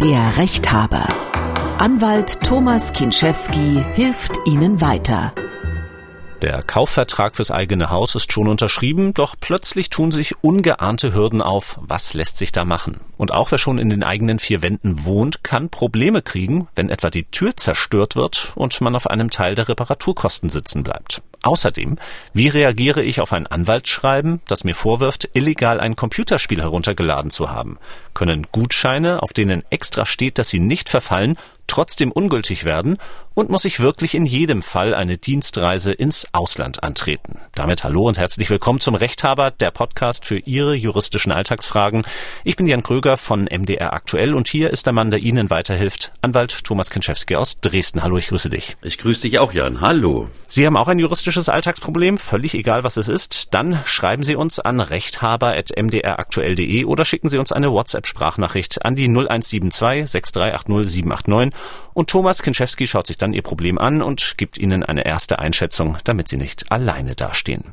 Der Rechthaber. Anwalt Thomas Kinschewski hilft Ihnen weiter. Der Kaufvertrag fürs eigene Haus ist schon unterschrieben, doch plötzlich tun sich ungeahnte Hürden auf. Was lässt sich da machen? Und auch wer schon in den eigenen vier Wänden wohnt, kann Probleme kriegen, wenn etwa die Tür zerstört wird und man auf einem Teil der Reparaturkosten sitzen bleibt. Außerdem, wie reagiere ich auf ein Anwaltsschreiben, das mir vorwirft, illegal ein Computerspiel heruntergeladen zu haben? Können Gutscheine, auf denen extra steht, dass sie nicht verfallen, trotzdem ungültig werden und muss ich wirklich in jedem Fall eine Dienstreise ins Ausland antreten. Damit hallo und herzlich willkommen zum Rechthaber, der Podcast für Ihre juristischen Alltagsfragen. Ich bin Jan Kröger von MDR Aktuell und hier ist der Mann, der Ihnen weiterhilft, Anwalt Thomas Kinczewski aus Dresden. Hallo, ich grüße dich. Ich grüße dich auch, Jan. Hallo. Sie haben auch ein juristisches Alltagsproblem, völlig egal was es ist, dann schreiben Sie uns an rechthaber.mdraktuell.de oder schicken Sie uns eine WhatsApp-Sprachnachricht an die 0172 6380 789 und Thomas Kinczewski schaut sich dann Ihr Problem an und gibt Ihnen eine erste Einschätzung, damit Sie nicht alleine dastehen.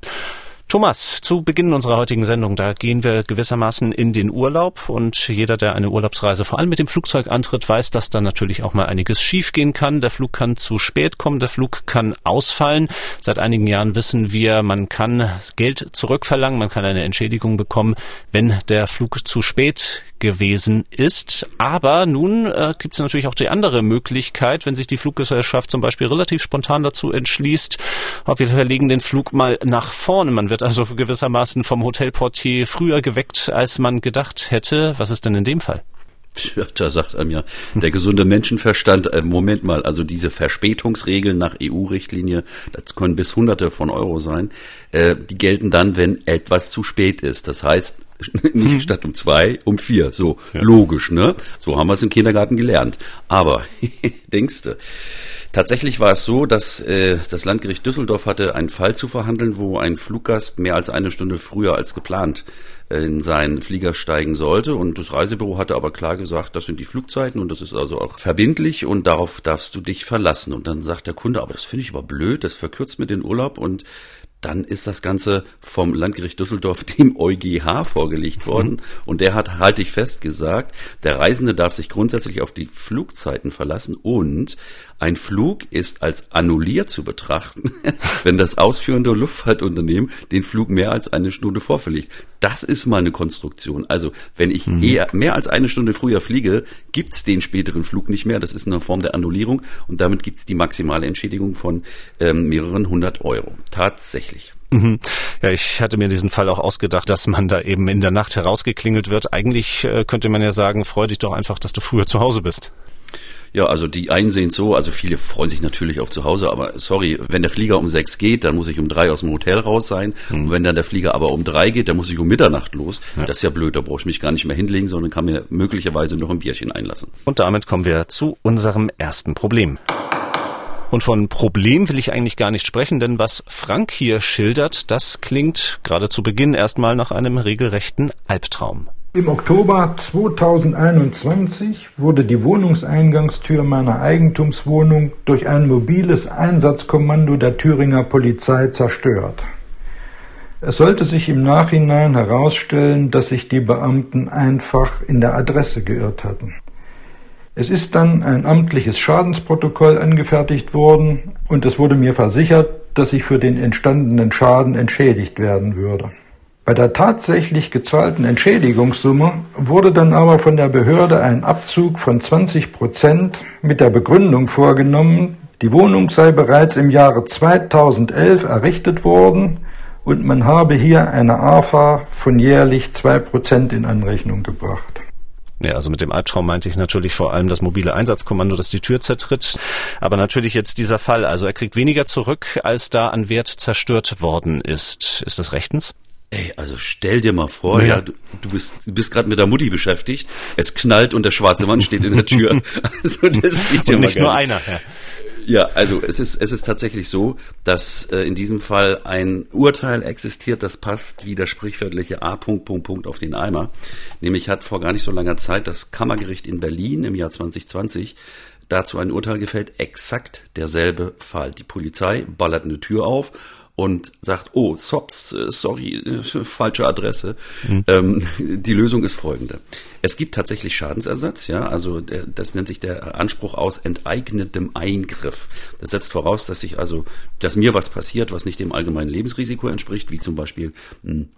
Thomas, zu Beginn unserer heutigen Sendung, da gehen wir gewissermaßen in den Urlaub und jeder, der eine Urlaubsreise vor allem mit dem Flugzeug antritt, weiß, dass da natürlich auch mal einiges schiefgehen kann. Der Flug kann zu spät kommen, der Flug kann ausfallen. Seit einigen Jahren wissen wir, man kann Geld zurückverlangen, man kann eine Entschädigung bekommen, wenn der Flug zu spät gewesen ist. Aber nun äh, gibt es natürlich auch die andere Möglichkeit, wenn sich die Fluggesellschaft zum Beispiel relativ spontan dazu entschließt, wir verlegen den Flug mal nach vorne. Man wird also gewissermaßen vom Hotelportier früher geweckt, als man gedacht hätte. Was ist denn in dem Fall? Ja, da sagt einem ja der gesunde Menschenverstand, äh, Moment mal, also diese Verspätungsregeln nach EU-Richtlinie, das können bis Hunderte von Euro sein, äh, die gelten dann, wenn etwas zu spät ist. Das heißt, nicht hm. statt um zwei, um vier. So, ja. logisch, ne? So haben wir es im Kindergarten gelernt. Aber, denkste, Tatsächlich war es so, dass äh, das Landgericht Düsseldorf hatte einen Fall zu verhandeln, wo ein Fluggast mehr als eine Stunde früher als geplant äh, in seinen Flieger steigen sollte. Und das Reisebüro hatte aber klar gesagt, das sind die Flugzeiten und das ist also auch verbindlich und darauf darfst du dich verlassen. Und dann sagt der Kunde, aber das finde ich aber blöd, das verkürzt mir den Urlaub und dann ist das Ganze vom Landgericht Düsseldorf dem EuGH vorgelegt worden. Mhm. Und der hat, halte ich fest, gesagt, der Reisende darf sich grundsätzlich auf die Flugzeiten verlassen und ein Flug ist als annulliert zu betrachten, wenn das ausführende Luftfahrtunternehmen den Flug mehr als eine Stunde vorverlegt. Das ist mal eine Konstruktion. Also wenn ich mhm. eher mehr als eine Stunde früher fliege, gibt's den späteren Flug nicht mehr. Das ist eine Form der Annullierung und damit gibt's die maximale Entschädigung von ähm, mehreren hundert Euro. Tatsächlich. Mhm. Ja, ich hatte mir diesen Fall auch ausgedacht, dass man da eben in der Nacht herausgeklingelt wird. Eigentlich äh, könnte man ja sagen, freu dich doch einfach, dass du früher zu Hause bist. Ja, also die einen sehen so, also viele freuen sich natürlich auf zu Hause, aber sorry, wenn der Flieger um sechs geht, dann muss ich um drei aus dem Hotel raus sein. Mhm. Und wenn dann der Flieger aber um drei geht, dann muss ich um Mitternacht los. Ja. Das ist ja blöd, da brauche ich mich gar nicht mehr hinlegen, sondern kann mir möglicherweise noch ein Bierchen einlassen. Und damit kommen wir zu unserem ersten Problem. Und von Problem will ich eigentlich gar nicht sprechen, denn was Frank hier schildert, das klingt gerade zu Beginn erstmal nach einem regelrechten Albtraum. Im Oktober 2021 wurde die Wohnungseingangstür meiner Eigentumswohnung durch ein mobiles Einsatzkommando der Thüringer Polizei zerstört. Es sollte sich im Nachhinein herausstellen, dass sich die Beamten einfach in der Adresse geirrt hatten. Es ist dann ein amtliches Schadensprotokoll angefertigt worden und es wurde mir versichert, dass ich für den entstandenen Schaden entschädigt werden würde. Bei der tatsächlich gezahlten Entschädigungssumme wurde dann aber von der Behörde ein Abzug von 20 Prozent mit der Begründung vorgenommen, die Wohnung sei bereits im Jahre 2011 errichtet worden und man habe hier eine AFA von jährlich zwei Prozent in Anrechnung gebracht. Ja, also mit dem Albtraum meinte ich natürlich vor allem das mobile Einsatzkommando, das die Tür zertritt. Aber natürlich jetzt dieser Fall. Also er kriegt weniger zurück, als da an Wert zerstört worden ist. Ist das rechtens? Ey, also stell dir mal vor, ja, ja du, du bist, du bist gerade mit der Mutti beschäftigt, es knallt und der schwarze Mann steht in der Tür. Also das geht ja und nicht nur einer. Ja. Ja, also es ist, es ist tatsächlich so, dass äh, in diesem Fall ein Urteil existiert, das passt wie der sprichwörtliche A. Punkt, Punkt, Punkt auf den Eimer. Nämlich hat vor gar nicht so langer Zeit das Kammergericht in Berlin im Jahr 2020 dazu ein Urteil gefällt, exakt derselbe Fall. Die Polizei ballert eine Tür auf und sagt, oh, Sops, äh, sorry, äh, falsche Adresse. Mhm. Ähm, die Lösung ist folgende. Es gibt tatsächlich Schadensersatz, ja, also der, das nennt sich der Anspruch aus enteignetem Eingriff. Das setzt voraus, dass sich also, dass mir was passiert, was nicht dem allgemeinen Lebensrisiko entspricht, wie zum Beispiel hm,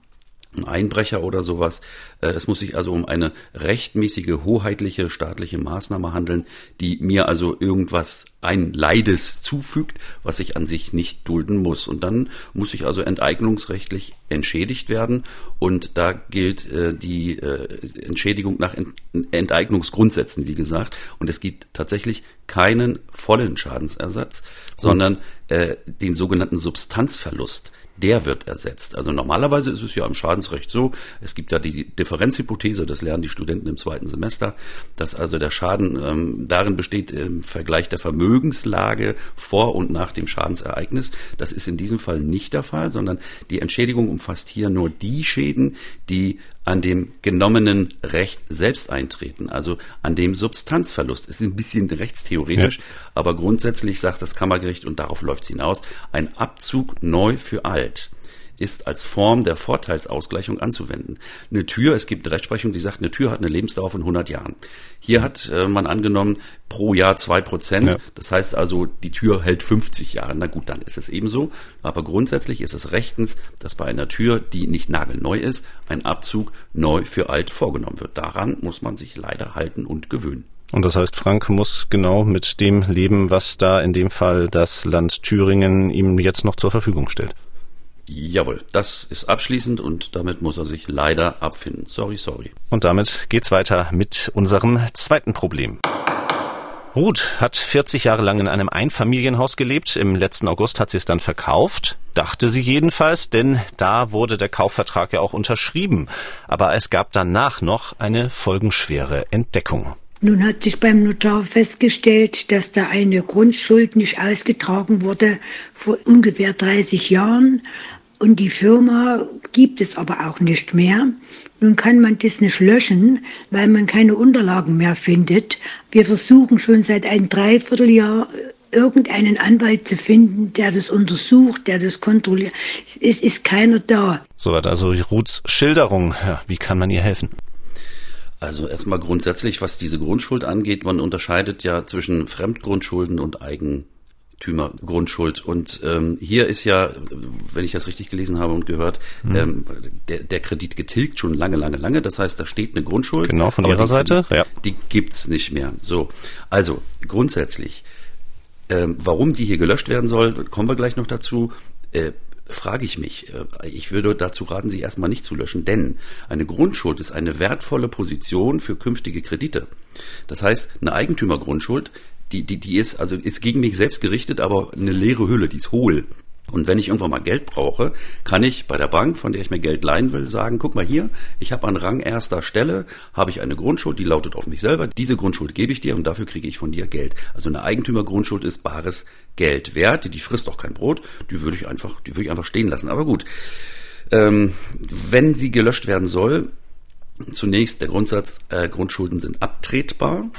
ein Einbrecher oder sowas. Äh, es muss sich also um eine rechtmäßige, hoheitliche staatliche Maßnahme handeln, die mir also irgendwas ein Leides zufügt, was ich an sich nicht dulden muss. Und dann muss ich also enteignungsrechtlich entschädigt werden. Und da gilt äh, die äh, Entschädigung nach Ent Enteignungsgrundsätzen, wie gesagt. Und es gibt tatsächlich keinen vollen Schadensersatz, sondern äh, den sogenannten Substanzverlust der wird ersetzt. Also normalerweise ist es ja im Schadensrecht so, es gibt ja die Differenzhypothese, das lernen die Studenten im zweiten Semester, dass also der Schaden ähm, darin besteht im Vergleich der Vermögenslage vor und nach dem Schadensereignis. Das ist in diesem Fall nicht der Fall, sondern die Entschädigung umfasst hier nur die Schäden, die an dem genommenen Recht selbst eintreten, also an dem Substanzverlust. Es ist ein bisschen rechtstheoretisch, ja. aber grundsätzlich sagt das Kammergericht, und darauf läuft es hinaus, ein Abzug neu für alt ist als Form der Vorteilsausgleichung anzuwenden. Eine Tür, es gibt Rechtsprechung, die sagt, eine Tür hat eine Lebensdauer von 100 Jahren. Hier hat äh, man angenommen, pro Jahr zwei Prozent. Ja. Das heißt also, die Tür hält 50 Jahre. Na gut, dann ist es eben so. Aber grundsätzlich ist es rechtens, dass bei einer Tür, die nicht nagelneu ist, ein Abzug neu für alt vorgenommen wird. Daran muss man sich leider halten und gewöhnen. Und das heißt, Frank muss genau mit dem leben, was da in dem Fall das Land Thüringen ihm jetzt noch zur Verfügung stellt. Jawohl, das ist abschließend und damit muss er sich leider abfinden. Sorry, sorry. Und damit geht's weiter mit unserem zweiten Problem. Ruth hat 40 Jahre lang in einem Einfamilienhaus gelebt. Im letzten August hat sie es dann verkauft. Dachte sie jedenfalls, denn da wurde der Kaufvertrag ja auch unterschrieben. Aber es gab danach noch eine folgenschwere Entdeckung. Nun hat sich beim Notar festgestellt, dass da eine Grundschuld nicht ausgetragen wurde vor ungefähr 30 Jahren und die Firma gibt es aber auch nicht mehr. Nun kann man das nicht löschen, weil man keine Unterlagen mehr findet. Wir versuchen schon seit einem Dreivierteljahr irgendeinen Anwalt zu finden, der das untersucht, der das kontrolliert. Es ist keiner da. Soweit also Ruths Schilderung. Ja, wie kann man ihr helfen? Also erstmal grundsätzlich, was diese Grundschuld angeht, man unterscheidet ja zwischen Fremdgrundschulden und Eigen Eigentümergrundschuld. Und ähm, hier ist ja, wenn ich das richtig gelesen habe und gehört, mhm. ähm, der, der Kredit getilgt schon lange, lange, lange. Das heißt, da steht eine Grundschuld. Genau, von Ihrer die, Seite. Ja. Die gibt's nicht mehr. So, also grundsätzlich, ähm, warum die hier gelöscht werden soll, kommen wir gleich noch dazu. Äh, frage ich mich. Äh, ich würde dazu raten, sie erstmal nicht zu löschen, denn eine Grundschuld ist eine wertvolle Position für künftige Kredite. Das heißt, eine Eigentümergrundschuld die, die, die ist, also ist gegen mich selbst gerichtet, aber eine leere Hülle, die ist hohl. Und wenn ich irgendwann mal Geld brauche, kann ich bei der Bank, von der ich mir Geld leihen will, sagen, guck mal hier, ich habe an Rang erster Stelle, habe ich eine Grundschuld, die lautet auf mich selber. Diese Grundschuld gebe ich dir und dafür kriege ich von dir Geld. Also eine Eigentümergrundschuld ist bares Geld wert, die frisst auch kein Brot, die würde ich einfach, die würde ich einfach stehen lassen. Aber gut, ähm, wenn sie gelöscht werden soll, zunächst der Grundsatz, äh, Grundschulden sind abtretbar.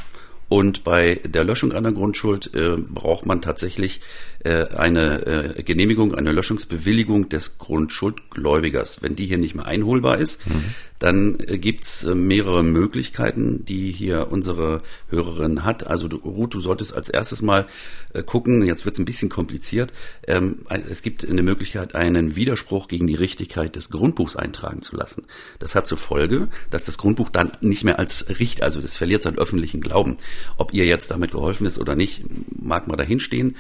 Und bei der Löschung einer Grundschuld äh, braucht man tatsächlich eine äh, Genehmigung, eine Löschungsbewilligung des Grundschuldgläubigers. Wenn die hier nicht mehr einholbar ist, mhm. dann äh, gibt's äh, mehrere Möglichkeiten, die hier unsere Hörerin hat. Also du, Ruth, du solltest als erstes mal äh, gucken, jetzt wird's ein bisschen kompliziert. Ähm, es gibt eine Möglichkeit, einen Widerspruch gegen die Richtigkeit des Grundbuchs eintragen zu lassen. Das hat zur Folge, dass das Grundbuch dann nicht mehr als Richt, also das verliert seinen öffentlichen Glauben. Ob ihr jetzt damit geholfen ist oder nicht, mag mal dahinstehen.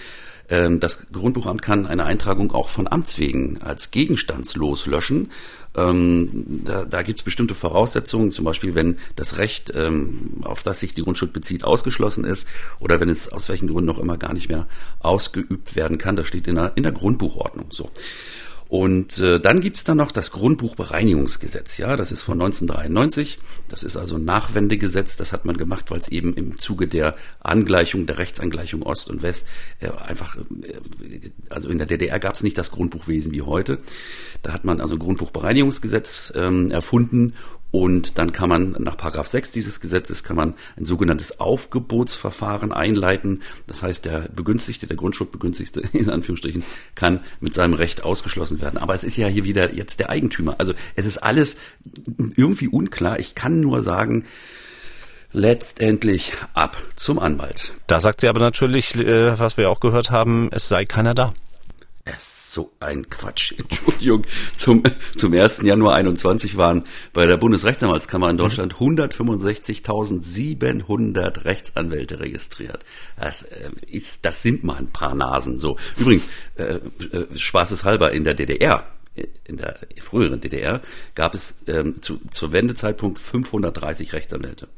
Ähm, das Grundbuchamt kann eine Eintragung auch von Amts wegen als gegenstandslos löschen. Ähm, da, da gibt es bestimmte Voraussetzungen, zum Beispiel wenn das Recht, ähm, auf das sich die Grundschuld bezieht, ausgeschlossen ist oder wenn es aus welchen Gründen noch immer gar nicht mehr ausgeübt werden kann. Das steht in der, in der Grundbuchordnung so. Und äh, dann gibt's dann noch das Grundbuchbereinigungsgesetz. Ja, das ist von 1993. Das ist also ein Nachwendegesetz. Das hat man gemacht, weil es eben im Zuge der Angleichung, der Rechtsangleichung Ost und West äh, einfach, äh, also in der DDR gab's nicht das Grundbuchwesen wie heute. Da hat man also ein Grundbuchbereinigungsgesetz ähm, erfunden Und dann kann man nach Paragraph 6 dieses Gesetzes kann man ein sogenanntes Aufgebotsverfahren einleiten. Das heißt, der Begünstigte, der Grundschuldbegünstigte in Anführungsstrichen, kann mit seinem Recht ausgeschlossen werden. Aber es ist ja hier wieder jetzt der Eigentümer. Also es ist alles irgendwie unklar. Ich kann nur sagen, letztendlich ab zum Anwalt. Da sagt sie aber natürlich, äh, was wir auch gehört haben, es sei keiner da. Es so ein Quatsch. Entschuldigung. Zum, zum 1. Januar 21 waren bei der Bundesrechtsanwaltskammer in Deutschland 165.700 Rechtsanwälte registriert. Das, äh, ist, das sind mal ein paar Nasen. So. Übrigens, äh, äh, spaßeshalber in der DDR in der früheren DDR gab es ähm, zu, zur Wendezeitpunkt 530 Rechtsanwälte.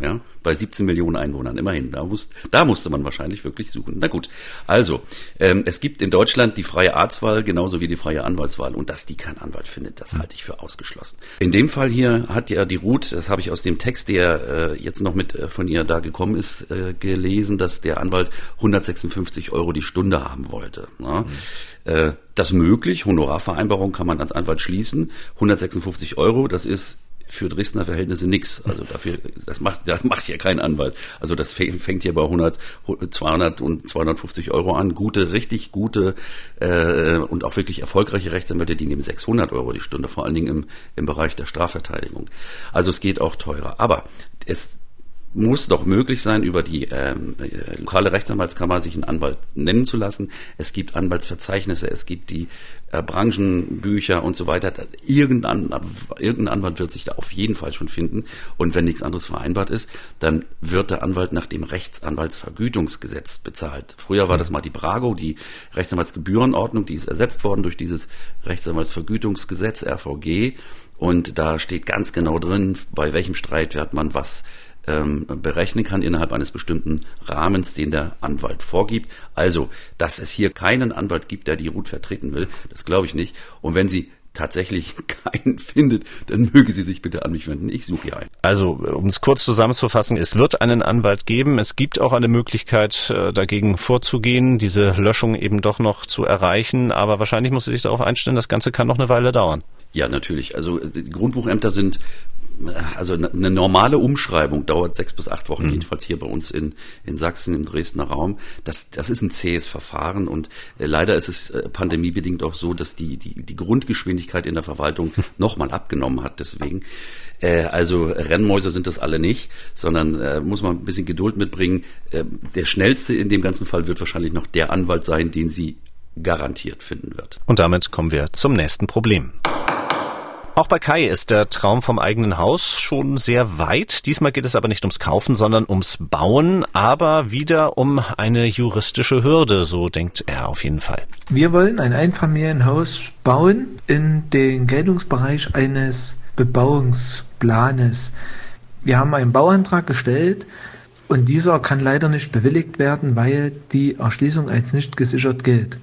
Ja, bei 17 Millionen Einwohnern, immerhin. Da, wusste, da musste man wahrscheinlich wirklich suchen. Na gut, also, ähm, es gibt in Deutschland die freie Arztwahl genauso wie die freie Anwaltswahl. Und dass die kein Anwalt findet, das halte ich für ausgeschlossen. In dem Fall hier hat ja die Ruth, das habe ich aus dem Text, der äh, jetzt noch mit äh, von ihr da gekommen ist, äh, gelesen, dass der Anwalt 156 Euro die Stunde haben wollte. Ne? Mhm. Äh, das möglich, Honorarvereinbarung kann man als Anwalt schließen. 156 Euro, das ist für Dresdner Verhältnisse nix. Also dafür, das macht, das macht hier kein Anwalt. Also das fängt hier bei 100, 200 und 250 Euro an. Gute, richtig gute äh, und auch wirklich erfolgreiche Rechtsanwälte, die nehmen 600 Euro die Stunde, vor allen Dingen im, im Bereich der Strafverteidigung. Also es geht auch teurer. Aber es muss doch möglich sein, über die ähm, äh, lokale Rechtsanwaltskammer sich einen Anwalt nennen zu lassen. Es gibt Anwaltsverzeichnisse, es gibt die äh, Branchenbücher und so weiter. Irgendein, irgendein Anwalt wird sich da auf jeden Fall schon finden. Und wenn nichts anderes vereinbart ist, dann wird der Anwalt nach dem Rechtsanwaltsvergütungsgesetz bezahlt. Früher war das mal die Brago, die Rechtsanwaltsgebührenordnung, die ist ersetzt worden durch dieses Rechtsanwaltsvergütungsgesetz, RVG. Und da steht ganz genau drin, bei welchem Streitwert man was ähm, berechnen kann innerhalb eines bestimmten Rahmens, den der Anwalt vorgibt. Also, dass es hier keinen Anwalt gibt, der die Ruth vertreten will, das glaube ich nicht. Und wenn Sie tatsächlich keinen findet, dann möge sie sich bitte an mich wenden. Ich suche hier einen. Also, um es kurz zusammenzufassen, es wird einen Anwalt geben. Es gibt auch eine Möglichkeit, äh, dagegen vorzugehen, diese Löschung eben doch noch zu erreichen. Aber wahrscheinlich muss sie sich darauf einstellen, das Ganze kann noch eine Weile dauern. Ja, natürlich. Also die Grundbuchämter sind also eine normale Umschreibung dauert sechs bis acht Wochen, mhm. jedenfalls hier bei uns in, in Sachsen im Dresdner Raum. Das, das ist ein zähes Verfahren und äh, leider ist es äh, pandemiebedingt auch so, dass die, die, die Grundgeschwindigkeit in der Verwaltung nochmal abgenommen hat. Deswegen, äh, also Rennmäuse sind das alle nicht, sondern äh, muss man ein bisschen Geduld mitbringen. Äh, der schnellste in dem ganzen Fall wird wahrscheinlich noch der Anwalt sein, den sie garantiert finden wird. Und damit kommen wir zum nächsten Problem. Auch bei Kai ist der Traum vom eigenen Haus schon sehr weit. Diesmal geht es aber nicht ums Kaufen, sondern ums Bauen, aber wieder um eine juristische Hürde, so denkt er auf jeden Fall. Wir wollen ein Einfamilienhaus bauen in den Geltungsbereich eines Bebauungsplanes. Wir haben einen Bauantrag gestellt, und dieser kann leider nicht bewilligt werden, weil die Erschließung als nicht gesichert gilt.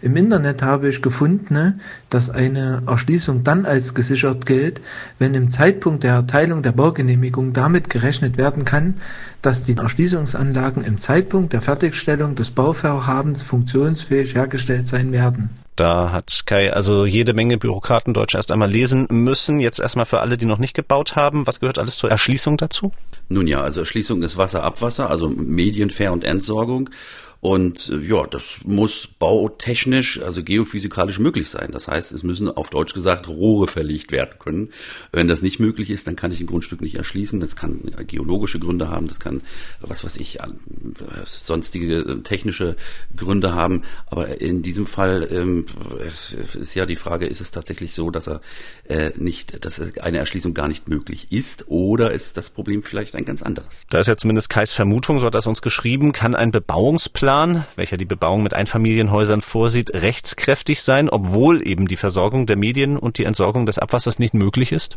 Im Internet habe ich gefunden, dass eine Erschließung dann als gesichert gilt, wenn im Zeitpunkt der Erteilung der Baugenehmigung damit gerechnet werden kann, dass die Erschließungsanlagen im Zeitpunkt der Fertigstellung des Bauvorhabens funktionsfähig hergestellt sein werden. Da hat Kai also jede Menge Bürokraten Deutsch erst einmal lesen müssen. Jetzt erstmal für alle, die noch nicht gebaut haben. Was gehört alles zur Erschließung dazu? Nun ja, also Erschließung ist Wasser, Abwasser, also Medienfair und Entsorgung. Und äh, ja, das muss bautechnisch, also geophysikalisch möglich sein. Das heißt, es müssen auf Deutsch gesagt Rohre verlegt werden können. Wenn das nicht möglich ist, dann kann ich ein Grundstück nicht erschließen. Das kann geologische Gründe haben, das kann, was weiß ich, sonstige äh, technische Gründe haben. Aber in diesem Fall ähm, ist ja die Frage, ist es tatsächlich so, dass er äh, nicht, dass eine Erschließung gar nicht möglich ist oder ist das Problem vielleicht ein ganz anderes? Da ist ja zumindest Kais Vermutung, so hat er es uns geschrieben, kann ein Bebauungsplan Plan, welcher die Bebauung mit Einfamilienhäusern vorsieht, rechtskräftig sein, obwohl eben die Versorgung der Medien und die Entsorgung des Abwassers nicht möglich ist?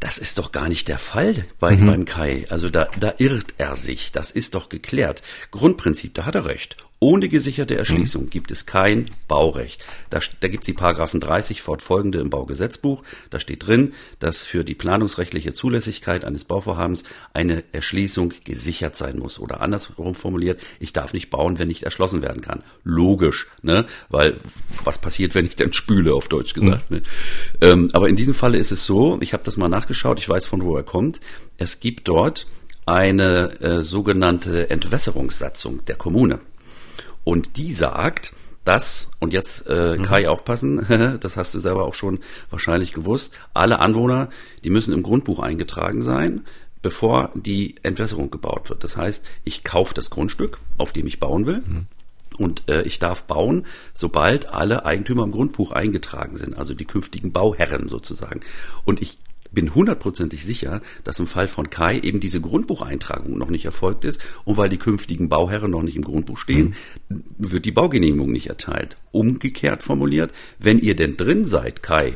Das ist doch gar nicht der Fall bei, mhm. beim Kai. Also da, da irrt er sich. Das ist doch geklärt. Grundprinzip, da hat er recht. Ohne gesicherte Erschließung mhm. gibt es kein Baurecht. Da, da gibt es die Paragraphen 30 fortfolgende im Baugesetzbuch. Da steht drin, dass für die planungsrechtliche Zulässigkeit eines Bauvorhabens eine Erschließung gesichert sein muss. Oder andersrum formuliert, ich darf nicht bauen, wenn nicht erschlossen werden kann. Logisch, ne? Weil was passiert, wenn ich dann spüle, auf Deutsch gesagt. Mhm. Ne? Ähm, aber in diesem Falle ist es so, ich habe das mal nachgeschaut, ich weiß von wo er kommt. Es gibt dort eine äh, sogenannte Entwässerungssatzung der Kommune. Und die sagt, dass, und jetzt äh, mhm. Kai aufpassen, das hast du selber auch schon wahrscheinlich gewusst, alle Anwohner, die müssen im Grundbuch eingetragen sein, bevor die Entwässerung gebaut wird. Das heißt, ich kaufe das Grundstück, auf dem ich bauen will. Mhm. Und äh, ich darf bauen, sobald alle Eigentümer im Grundbuch eingetragen sind, also die künftigen Bauherren sozusagen. Und ich bin hundertprozentig sicher, dass im Fall von Kai eben diese Grundbucheintragung noch nicht erfolgt ist und weil die künftigen Bauherren noch nicht im Grundbuch stehen, mhm. wird die Baugenehmigung nicht erteilt. Umgekehrt formuliert, wenn ihr denn drin seid, Kai,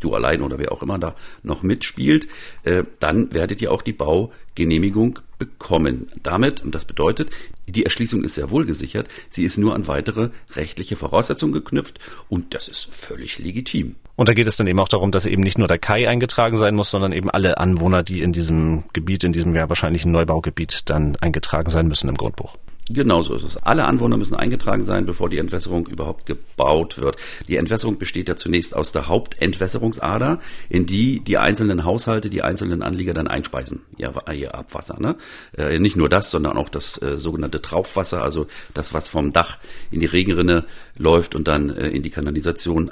du allein oder wer auch immer da noch mitspielt, äh, dann werdet ihr auch die Baugenehmigung bekommen. Damit, und das bedeutet, die Erschließung ist sehr wohl gesichert, sie ist nur an weitere rechtliche Voraussetzungen geknüpft und das ist völlig legitim. Und da geht es dann eben auch darum, dass eben nicht nur der Kai eingetragen sein muss, sondern eben alle Anwohner, die in diesem Gebiet, in diesem ja wahrscheinlichen Neubaugebiet dann eingetragen sein müssen im Grundbuch. Genau so ist es. Alle Anwohner müssen eingetragen sein, bevor die Entwässerung überhaupt gebaut wird. Die Entwässerung besteht ja zunächst aus der Hauptentwässerungsader, in die die einzelnen Haushalte, die einzelnen Anlieger dann einspeisen, ihr, ihr Abwasser. Ne? Äh, nicht nur das, sondern auch das äh, sogenannte Traufwasser, also das, was vom Dach in die Regenrinne läuft und dann äh, in die Kanalisation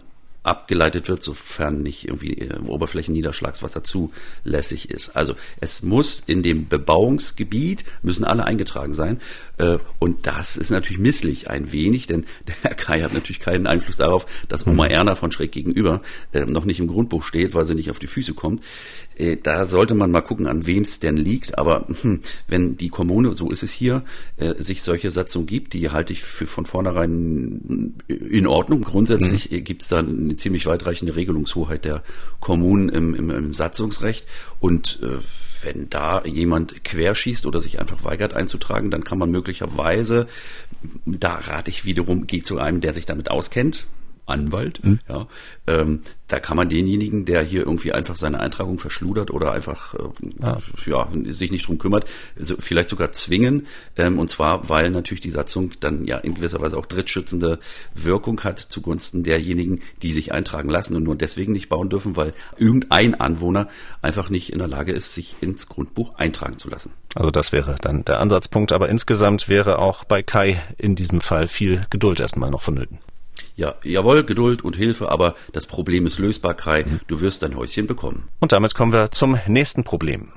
abgeleitet wird, sofern nicht irgendwie äh, Oberflächenniederschlagswasser zulässig ist. Also es muss in dem Bebauungsgebiet, müssen alle eingetragen sein. Äh, und das ist natürlich misslich ein wenig, denn der Herr Kai hat natürlich keinen Einfluss darauf, dass Oma mhm. Erna von schräg gegenüber äh, noch nicht im Grundbuch steht, weil sie nicht auf die Füße kommt. Äh, da sollte man mal gucken, an wem es denn liegt. Aber hm, wenn die Kommune, so ist es hier, sich solche Satzungen gibt, die halte ich für von vornherein in Ordnung. Grundsätzlich mhm. gibt es da eine ziemlich weitreichende Regelungshoheit der Kommunen im, im, im Satzungsrecht. Und äh, wenn da jemand querschießt oder sich einfach weigert einzutragen, dann kann man möglicherweise, da rate ich wiederum, geht zu einem, der sich damit auskennt, Anwalt, mhm. ja, ähm, da kann man denjenigen, der hier irgendwie einfach seine Eintragung verschludert oder einfach äh, ah. ja, sich nicht drum kümmert, so, vielleicht sogar zwingen. Ähm, und zwar, weil natürlich die Satzung dann ja in gewisser Weise auch drittschützende Wirkung hat zugunsten derjenigen, die sich eintragen lassen und nur deswegen nicht bauen dürfen, weil irgendein Anwohner einfach nicht in der Lage ist, sich ins Grundbuch eintragen zu lassen. Also das wäre dann der Ansatzpunkt, aber insgesamt wäre auch bei Kai in diesem Fall viel Geduld erstmal noch vonnöten. Ja, jawohl, Geduld und Hilfe, aber das Problem ist lösbar, Kai. Du wirst dein Häuschen bekommen. Und damit kommen wir zum nächsten Problem.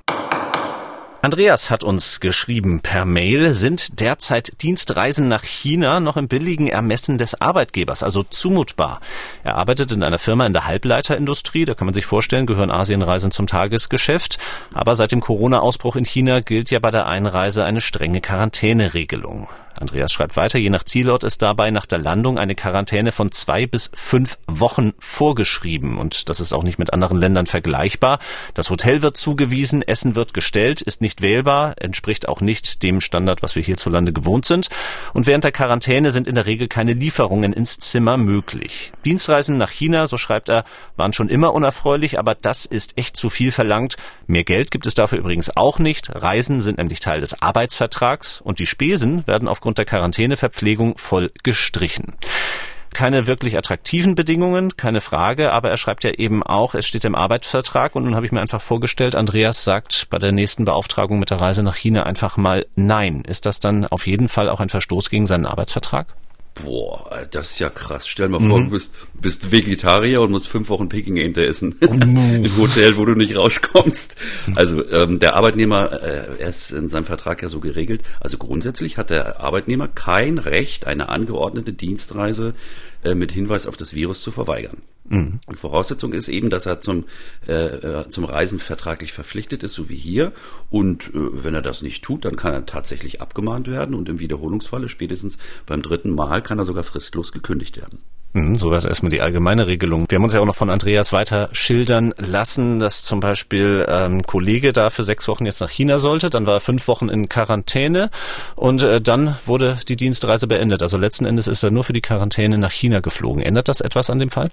Andreas hat uns geschrieben per Mail, sind derzeit Dienstreisen nach China noch im billigen Ermessen des Arbeitgebers, also zumutbar. Er arbeitet in einer Firma in der Halbleiterindustrie, da kann man sich vorstellen, gehören Asienreisen zum Tagesgeschäft. Aber seit dem Corona-Ausbruch in China gilt ja bei der Einreise eine strenge Quarantäneregelung. Andreas schreibt weiter, je nach Zielort ist dabei nach der Landung eine Quarantäne von zwei bis fünf Wochen vorgeschrieben. Und das ist auch nicht mit anderen Ländern vergleichbar. Das Hotel wird zugewiesen, Essen wird gestellt, ist nicht wählbar, entspricht auch nicht dem Standard, was wir hierzulande gewohnt sind. Und während der Quarantäne sind in der Regel keine Lieferungen ins Zimmer möglich. Dienstreisen nach China, so schreibt er, waren schon immer unerfreulich, aber das ist echt zu viel verlangt. Mehr Geld gibt es dafür übrigens auch nicht. Reisen sind nämlich Teil des Arbeitsvertrags und die Spesen werden aufgrund aufgrund der Quarantäneverpflegung voll gestrichen keine wirklich attraktiven Bedingungen, keine Frage, aber er schreibt ja eben auch, es steht im Arbeitsvertrag und nun habe ich mir einfach vorgestellt, Andreas sagt bei der nächsten Beauftragung mit der Reise nach China einfach mal Nein. Ist das dann auf jeden Fall auch ein Verstoß gegen seinen Arbeitsvertrag? Boah, das ist ja krass. Stell dir mal vor, mhm. du bist, bist Vegetarier und musst fünf Wochen Peking-Ente essen. Oh Im Hotel, wo du nicht rauskommst. Also ähm, der Arbeitnehmer, äh, er ist in seinem Vertrag ja so geregelt. Also grundsätzlich hat der Arbeitnehmer kein Recht, eine angeordnete Dienstreise äh, mit Hinweis auf das Virus zu verweigern. Mhm. Voraussetzung ist eben, dass er zum, äh, äh, zum Reisen vertraglich verpflichtet ist, so wie hier. Und äh, wenn er das nicht tut, dann kann er tatsächlich abgemahnt werden und im Wiederholungsfalle spätestens beim dritten Mal kann er sogar fristlos gekündigt werden. Mhm, so war erstmal die allgemeine Regelung. Wir haben uns ja auch noch von Andreas weiter schildern lassen, dass zum Beispiel ähm, ein Kollege da für sechs Wochen jetzt nach China sollte, dann war er fünf Wochen in Quarantäne und äh, dann wurde die Dienstreise beendet. Also letzten Endes ist er nur für die Quarantäne nach China geflogen. Ändert das etwas an dem Fall?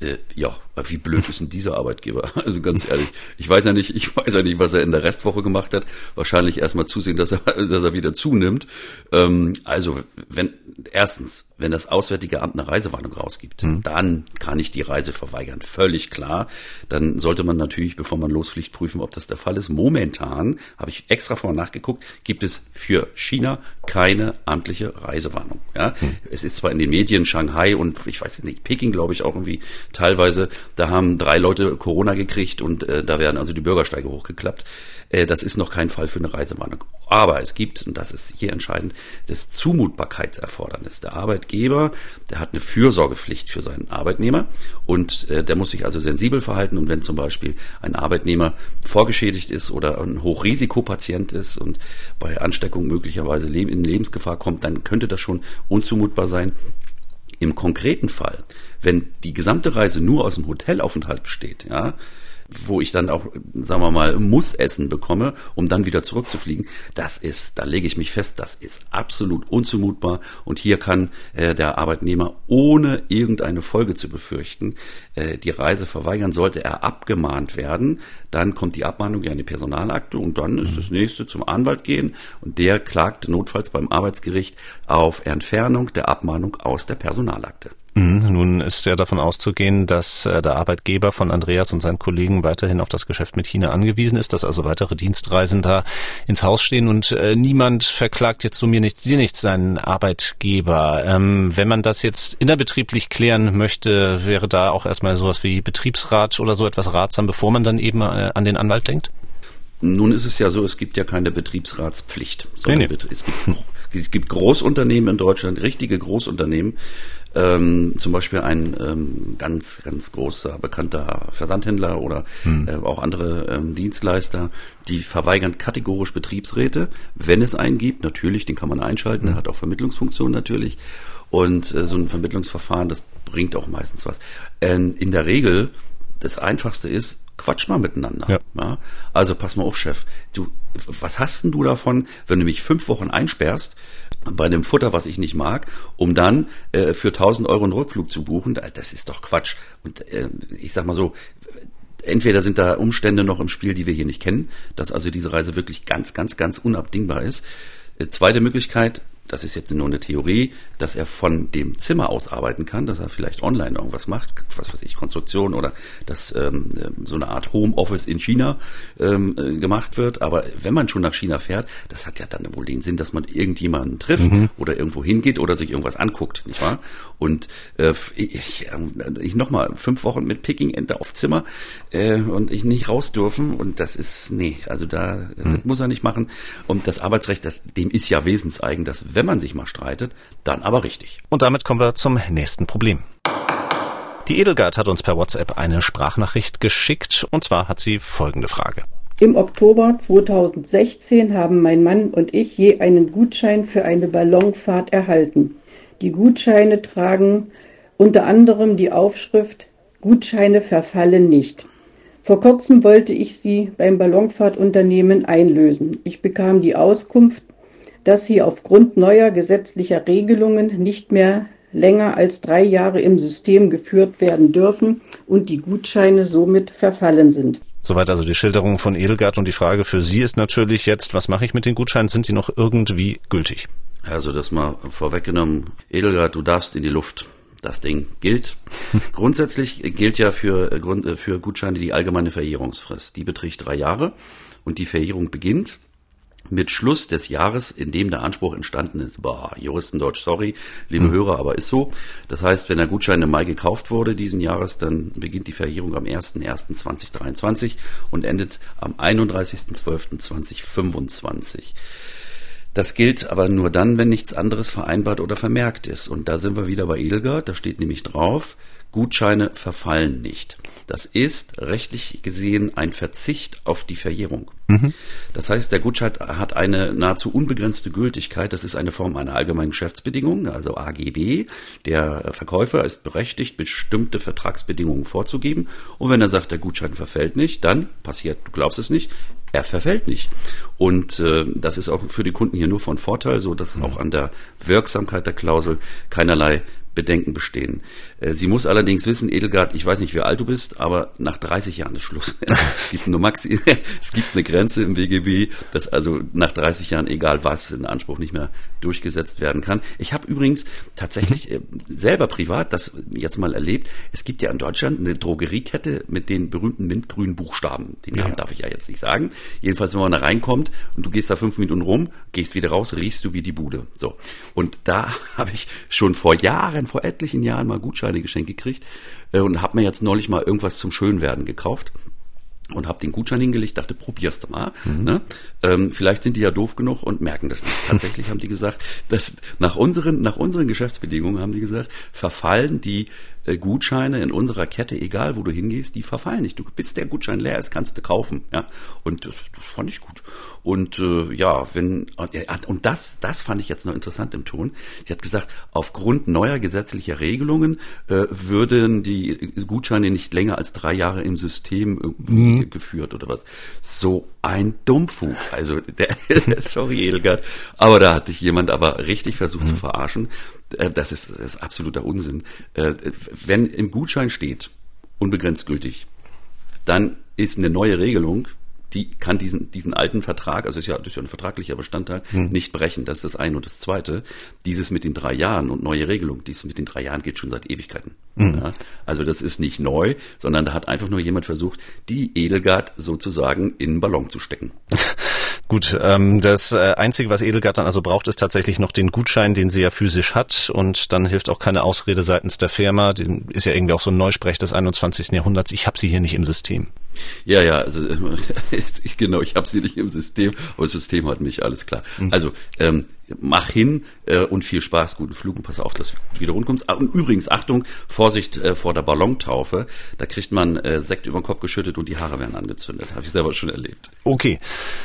Äh, ja, wie blöd ist denn dieser Arbeitgeber? Also ganz ehrlich, ich weiß ja nicht, ich weiß ja nicht, was er in der Restwoche gemacht hat. Wahrscheinlich erstmal zusehen, dass er, dass er wieder zunimmt. Ähm, also wenn erstens, wenn das Auswärtige Amt eine Reisewarnung rausgibt, hm. dann kann ich die Reise verweigern. Völlig klar. Dann sollte man natürlich, bevor man losfliegt, prüfen, ob das der Fall ist. Momentan habe ich extra vorher nachgeguckt, gibt es für China keine amtliche Reisewarnung. Ja, hm. es ist zwar in den Medien Shanghai und ich weiß nicht Peking, glaube ich auch irgendwie teilweise da haben drei Leute Corona gekriegt und äh, da werden also die Bürgersteige hochgeklappt. Äh, das ist noch kein Fall für eine Reisewarnung. Aber es gibt, und das ist hier entscheidend, das Zumutbarkeitserfordernis. Der Arbeitgeber, der hat eine Fürsorgepflicht für seinen Arbeitnehmer und äh, der muss sich also sensibel verhalten. Und wenn zum Beispiel ein Arbeitnehmer vorgeschädigt ist oder ein Hochrisikopatient ist und bei Ansteckung möglicherweise in Lebensgefahr kommt, dann könnte das schon unzumutbar sein. Im konkreten Fall, wenn die gesamte Reise nur aus dem Hotelaufenthalt besteht, ja, wo ich dann auch, sagen wir mal, muss Essen bekomme, um dann wieder zurückzufliegen, das ist, da lege ich mich fest, das ist absolut unzumutbar. Und hier kann äh, der Arbeitnehmer ohne irgendeine Folge zu befürchten äh, die Reise verweigern. Sollte er abgemahnt werden, dann kommt die Abmahnung ja in die Personalakte und dann ist das nächste zum Anwalt gehen und der klagt notfalls beim Arbeitsgericht auf Entfernung der Abmahnung aus der Personalakte. Mhm. Nun ist ja davon auszugehen, dass äh, der Arbeitgeber von Andreas und seinen Kollegen weiterhin auf das Geschäft mit China angewiesen ist, dass also weitere Dienstreisen da ins Haus stehen und äh, niemand verklagt jetzt so mir nichts, dir nichts seinen Arbeitgeber. Ähm, wenn man das jetzt innerbetrieblich klären möchte, wäre da auch erstmal sowas wie Betriebsrat oder so etwas ratsam, bevor man dann eben äh, an den Anwalt denkt? Nun ist es ja so, es gibt ja keine Betriebsratspflicht. Nee, nee. Es gibt es gibt Großunternehmen in Deutschland, richtige Großunternehmen, ähm, zum Beispiel ein ähm, ganz, ganz großer, bekannter Versandhändler oder hm. äh, auch andere ähm, Dienstleister, die verweigern kategorisch Betriebsräte, wenn es einen gibt. Natürlich, den kann man einschalten, hm. der hat auch Vermittlungsfunktion natürlich. Und äh, so ein Vermittlungsverfahren, das bringt auch meistens was. Ähm, in der Regel, das Einfachste ist, quatsch mal miteinander. Ja. ja. Also pass mal auf, Chef. Du, was hast denn du davon, wenn du mich fünf Wochen einsperrst bei einem Futter, was ich nicht mag, um dann äh, für 1000 Euro einen Rückflug zu buchen? Das ist doch Quatsch. Und äh, ich sag mal so, entweder sind da Umstände noch im Spiel, die wir hier nicht kennen, dass also diese Reise wirklich ganz, ganz, ganz unabdingbar ist. Äh, zweite Möglichkeit, das ist jetzt nur eine Theorie, dass er von dem Zimmer aus arbeiten kann, dass er vielleicht online irgendwas macht, was weiß ich, Konstruktion oder dass ähm, so eine Art Homeoffice in China ähm, äh, gemacht wird. Aber wenn man schon nach China fährt, das hat ja dann wohl den Sinn, dass man irgendjemanden trifft mhm. oder irgendwo hingeht oder sich irgendwas anguckt, nicht wahr? Und äh, ich, ich nochmal fünf Wochen mit Picking Ente auf Zimmer äh, und ich nicht raus dürfen und das ist, nee, also da, mhm. das muss er nicht machen. Und das Arbeitsrecht, das, dem ist ja wesenseigen, dass wenn man sich mal streitet, dann aber richtig. Und damit kommen wir zum nächsten Problem. Die Edelgard hat uns per WhatsApp eine Sprachnachricht geschickt und zwar hat sie folgende Frage. Im Oktober 2016 haben mein Mann und ich je einen Gutschein für eine Ballonfahrt erhalten. Die Gutscheine tragen unter anderem die Aufschrift Gutscheine verfallen nicht. Vor kurzem wollte ich sie beim Ballonfahrtunternehmen einlösen. Ich bekam die Auskunft, dass sie aufgrund neuer gesetzlicher Regelungen nicht mehr länger als drei Jahre im System geführt werden dürfen und die Gutscheine somit verfallen sind. Soweit also die Schilderung von Edelgard und die Frage für Sie ist natürlich jetzt, was mache ich mit den Gutscheinen? Sind die noch irgendwie gültig? Also das mal vorweggenommen. Edelgard, du darfst in die Luft. Das Ding gilt. Grundsätzlich gilt ja für, äh, für Gutscheine die allgemeine Verjährungsfrist. Die beträgt drei Jahre und die Verjährung beginnt mit Schluss des Jahres, in dem der Anspruch entstanden ist. Boah, Juristendeutsch, sorry, liebe mhm. Hörer, aber ist so. Das heißt, wenn der Gutschein im Mai gekauft wurde diesen Jahres, dann beginnt die Verjährung am 01.01.2023 und endet am 31.12.2025. Das gilt aber nur dann, wenn nichts anderes vereinbart oder vermerkt ist. Und da sind wir wieder bei Edelgard, da steht nämlich drauf, Gutscheine verfallen nicht. Das ist rechtlich gesehen ein Verzicht auf die Verjährung. Mhm. Das heißt, der Gutschein hat eine nahezu unbegrenzte Gültigkeit. Das ist eine Form einer allgemeinen Geschäftsbedingung, also AGB. Der Verkäufer ist berechtigt, bestimmte Vertragsbedingungen vorzugeben. Und wenn er sagt, der Gutschein verfällt nicht, dann passiert, du glaubst es nicht, er verfällt nicht. Und äh, das ist auch für die Kunden hier nur von Vorteil, so dass auch an der Wirksamkeit der Klausel keinerlei Bedenken bestehen. Äh, sie muss allerdings wissen, Edelgard, ich weiß nicht, wie alt du bist, aber nach 30 Jahren ist Schluss. es gibt eine Maxi, es gibt eine Grenze im BGB, dass also nach 30 Jahren egal was in Anspruch nicht mehr durchgesetzt werden kann. Ich habe übrigens tatsächlich äh, selber privat das jetzt mal erlebt. Es gibt ja in Deutschland eine Drogeriekette mit den berühmten mintgrünen Buchstaben. Den Namen ja. darf ich ja jetzt nicht sagen. Jedenfalls, wenn man da reinkommt und du gehst da fünf Minuten rum, gehst wieder raus, riechst du wie die Bude. So. Und da habe ich schon vor Jahren, vor etlichen Jahren mal Gutscheine geschenkt gekriegt äh, und habe mir jetzt neulich mal irgendwas zum Schönwerden gekauft und habe den Gutschein hingelegt, dachte, probierst du mal. Mhm. Ne? Ähm, vielleicht sind die ja doof genug und merken das nicht. Tatsächlich haben die gesagt, dass nach unseren, nach unseren Geschäftsbedingungen haben die gesagt, verfallen die äh, Gutscheine in unserer Kette, egal wo du hingehst, die verfallen nicht. Du, bis der Gutschein leer ist, kannst du kaufen. Ja? Und das, das fand ich gut. Und äh, ja, wenn und das, das fand ich jetzt noch interessant im Ton. Sie hat gesagt, aufgrund neuer gesetzlicher Regelungen äh, würden die Gutscheine nicht länger als drei Jahre im System mhm. geführt oder was. So ein Dummfug. Also der, sorry Edelgard, aber da hat dich jemand aber richtig versucht mhm. zu verarschen. Äh, das ist, das ist absoluter Unsinn. Äh, wenn im Gutschein steht, unbegrenzt gültig, dann ist eine neue Regelung, die kann diesen, diesen alten Vertrag, also ist ja, das ist ja ein vertraglicher Bestandteil, hm. nicht brechen. Das ist das eine. Und das zweite, dieses mit den drei Jahren und neue Regelung, dieses mit den drei Jahren geht schon seit Ewigkeiten. Hm. Ja, also das ist nicht neu, sondern da hat einfach nur jemand versucht, die Edelgard sozusagen in einen Ballon zu stecken. Gut, ähm, das äh, Einzige, was Edelgard dann also braucht, ist tatsächlich noch den Gutschein, den sie ja physisch hat. Und dann hilft auch keine Ausrede seitens der Firma. Den ist ja irgendwie auch so ein Neusprech des 21. Jahrhunderts. Ich habe sie hier nicht im System. Ja, ja, also ich, genau, ich habe sie nicht im System, aber das System hat mich, alles klar. Mhm. Also ähm, mach hin äh, und viel Spaß, guten Flug und pass auf, dass du wieder rund kommst. Ah, und übrigens, Achtung, Vorsicht äh, vor der Ballontaufe, da kriegt man äh, Sekt über den Kopf geschüttet und die Haare werden angezündet. Habe ich selber schon erlebt. Okay,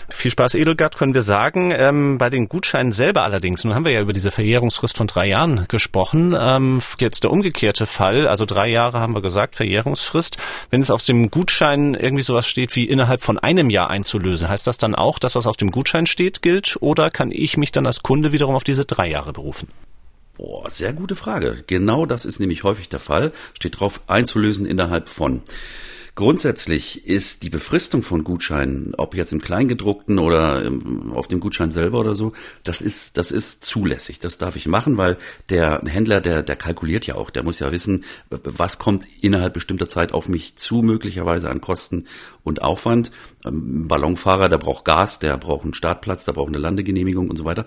viel Spaß, Edelgard, können wir sagen. Ähm, bei den Gutscheinen selber allerdings, nun haben wir ja über diese Verjährungsfrist von drei Jahren gesprochen. Ähm, jetzt der umgekehrte Fall, also drei Jahre haben wir gesagt, Verjährungsfrist. Wenn es auf dem Gutschein irgendwie sowas steht wie innerhalb von einem Jahr einzulösen, heißt das dann auch, dass was auf dem Gutschein steht, gilt? Oder kann ich mich dann als Kunde wiederum auf diese drei Jahre berufen? Boah, sehr gute Frage. Genau das ist nämlich häufig der Fall. Steht drauf, einzulösen innerhalb von. Grundsätzlich ist die Befristung von Gutscheinen, ob jetzt im Kleingedruckten oder auf dem Gutschein selber oder so, das ist, das ist zulässig. Das darf ich machen, weil der Händler, der, der kalkuliert ja auch, der muss ja wissen, was kommt innerhalb bestimmter Zeit auf mich zu, möglicherweise an Kosten und Aufwand. Ein ähm, Ballonfahrer, der braucht Gas, der braucht einen Startplatz, der braucht eine Landegenehmigung und so weiter.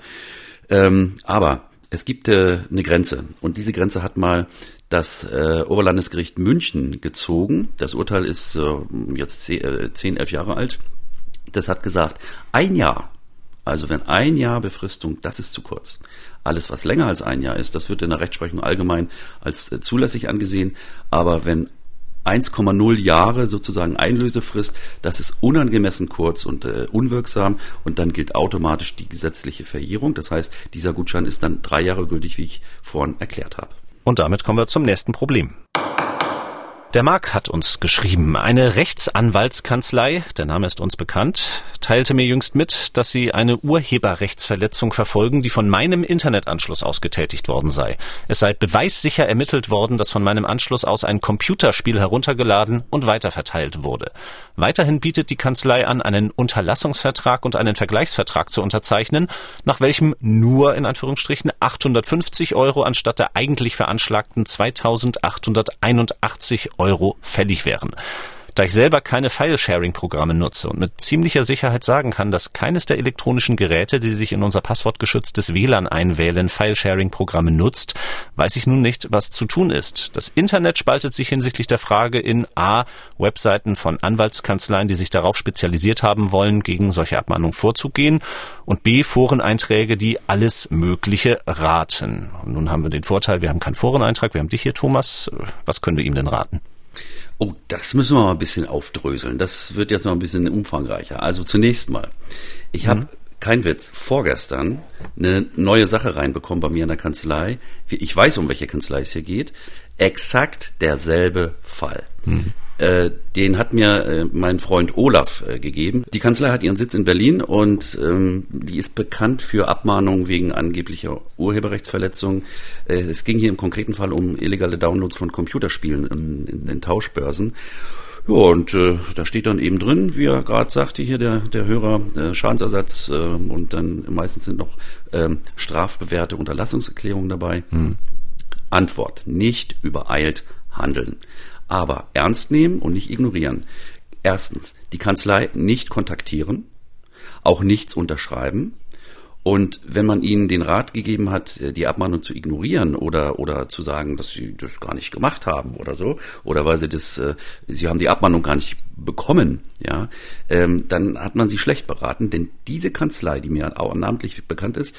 Ähm, aber es gibt äh, eine Grenze und diese Grenze hat mal das äh, Oberlandesgericht München gezogen. Das Urteil ist äh, jetzt zehn, äh, zehn, elf Jahre alt. Das hat gesagt, ein Jahr, also wenn ein Jahr Befristung, das ist zu kurz. Alles, was länger als ein Jahr ist, das wird in der Rechtsprechung allgemein als äh, zulässig angesehen. Aber wenn 1,0 Jahre sozusagen Einlösefrist, das ist unangemessen kurz und äh, unwirksam und dann gilt automatisch die gesetzliche Verjährung. Das heißt, dieser Gutschein ist dann drei Jahre gültig, wie ich vorhin erklärt habe. Und damit kommen wir zum nächsten Problem. Der Marc hat uns geschrieben. Eine Rechtsanwaltskanzlei, der Name ist uns bekannt, teilte mir jüngst mit, dass sie eine Urheberrechtsverletzung verfolgen, die von meinem Internetanschluss aus getätigt worden sei. Es sei beweissicher ermittelt worden, dass von meinem Anschluss aus ein Computerspiel heruntergeladen und weiterverteilt wurde. Weiterhin bietet die Kanzlei an, einen Unterlassungsvertrag und einen Vergleichsvertrag zu unterzeichnen, nach welchem nur in Anführungsstrichen 850 Euro anstatt der eigentlich veranschlagten 2881 Euro fällig wären. Da ich selber keine File-Sharing-Programme nutze und mit ziemlicher Sicherheit sagen kann, dass keines der elektronischen Geräte, die sich in unser passwortgeschütztes WLAN einwählen, File-Sharing-Programme nutzt, weiß ich nun nicht, was zu tun ist. Das Internet spaltet sich hinsichtlich der Frage in A. Webseiten von Anwaltskanzleien, die sich darauf spezialisiert haben wollen, gegen solche Abmahnungen vorzugehen und B. Foreneinträge, die alles Mögliche raten. Und nun haben wir den Vorteil, wir haben keinen Foreneintrag, wir haben dich hier, Thomas. Was können wir ihm denn raten? Oh, das müssen wir mal ein bisschen aufdröseln. Das wird jetzt mal ein bisschen umfangreicher. Also zunächst mal, ich habe mhm kein Witz, vorgestern eine neue Sache reinbekommen bei mir in der Kanzlei. Ich weiß, um welche Kanzlei es hier geht. Exakt derselbe Fall. Mhm. Äh, den hat mir äh, mein Freund Olaf äh, gegeben. Die Kanzlei hat ihren Sitz in Berlin und ähm, die ist bekannt für Abmahnungen wegen angeblicher Urheberrechtsverletzungen. Äh, es ging hier im konkreten Fall um illegale Downloads von Computerspielen in, in den Tauschbörsen. Ja, und äh, da steht dann eben drin, wie er gerade sagte, hier der, der Hörer, äh, Schadensersatz äh, und dann meistens sind noch äh, strafbewährte Unterlassungserklärungen dabei. Hm. Antwort, nicht übereilt handeln, aber ernst nehmen und nicht ignorieren. Erstens, die Kanzlei nicht kontaktieren, auch nichts unterschreiben, und wenn man ihnen den Rat gegeben hat, äh, die Abmahnung zu ignorieren oder, oder zu sagen, dass sie das gar nicht gemacht haben oder so, oder weil sie das, äh, sie haben die Abmahnung gar nicht bekommen, ja, ähm, dann hat man sie schlecht beraten, denn diese Kanzlei, die mir auch namentlich bekannt ist,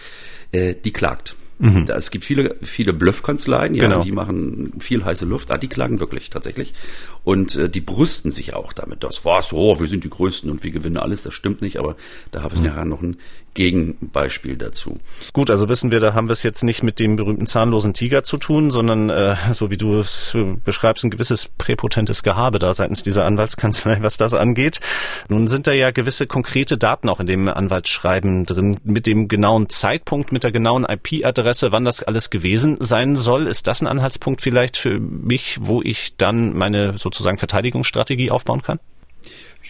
äh, die klagt. Mhm. Es gibt viele, viele Bluffkanzleien, ja, genau. die machen viel heiße Luft. Ah, die klagen wirklich tatsächlich. Und äh, die brüsten sich auch damit. Das war so, wir sind die Größten und wir gewinnen alles. Das stimmt nicht, aber da habe ich mhm. nachher noch ein Gegenbeispiel dazu. Gut, also wissen wir, da haben wir es jetzt nicht mit dem berühmten zahnlosen Tiger zu tun, sondern äh, so wie du es äh, beschreibst, ein gewisses präpotentes Gehabe da seitens dieser Anwaltskanzlei, was das angeht. Nun sind da ja gewisse konkrete Daten auch in dem Anwaltsschreiben drin, mit dem genauen Zeitpunkt, mit der genauen IP-Adresse, wann das alles gewesen sein soll. Ist das ein Anhaltspunkt vielleicht für mich, wo ich dann meine sozusagen Verteidigungsstrategie aufbauen kann?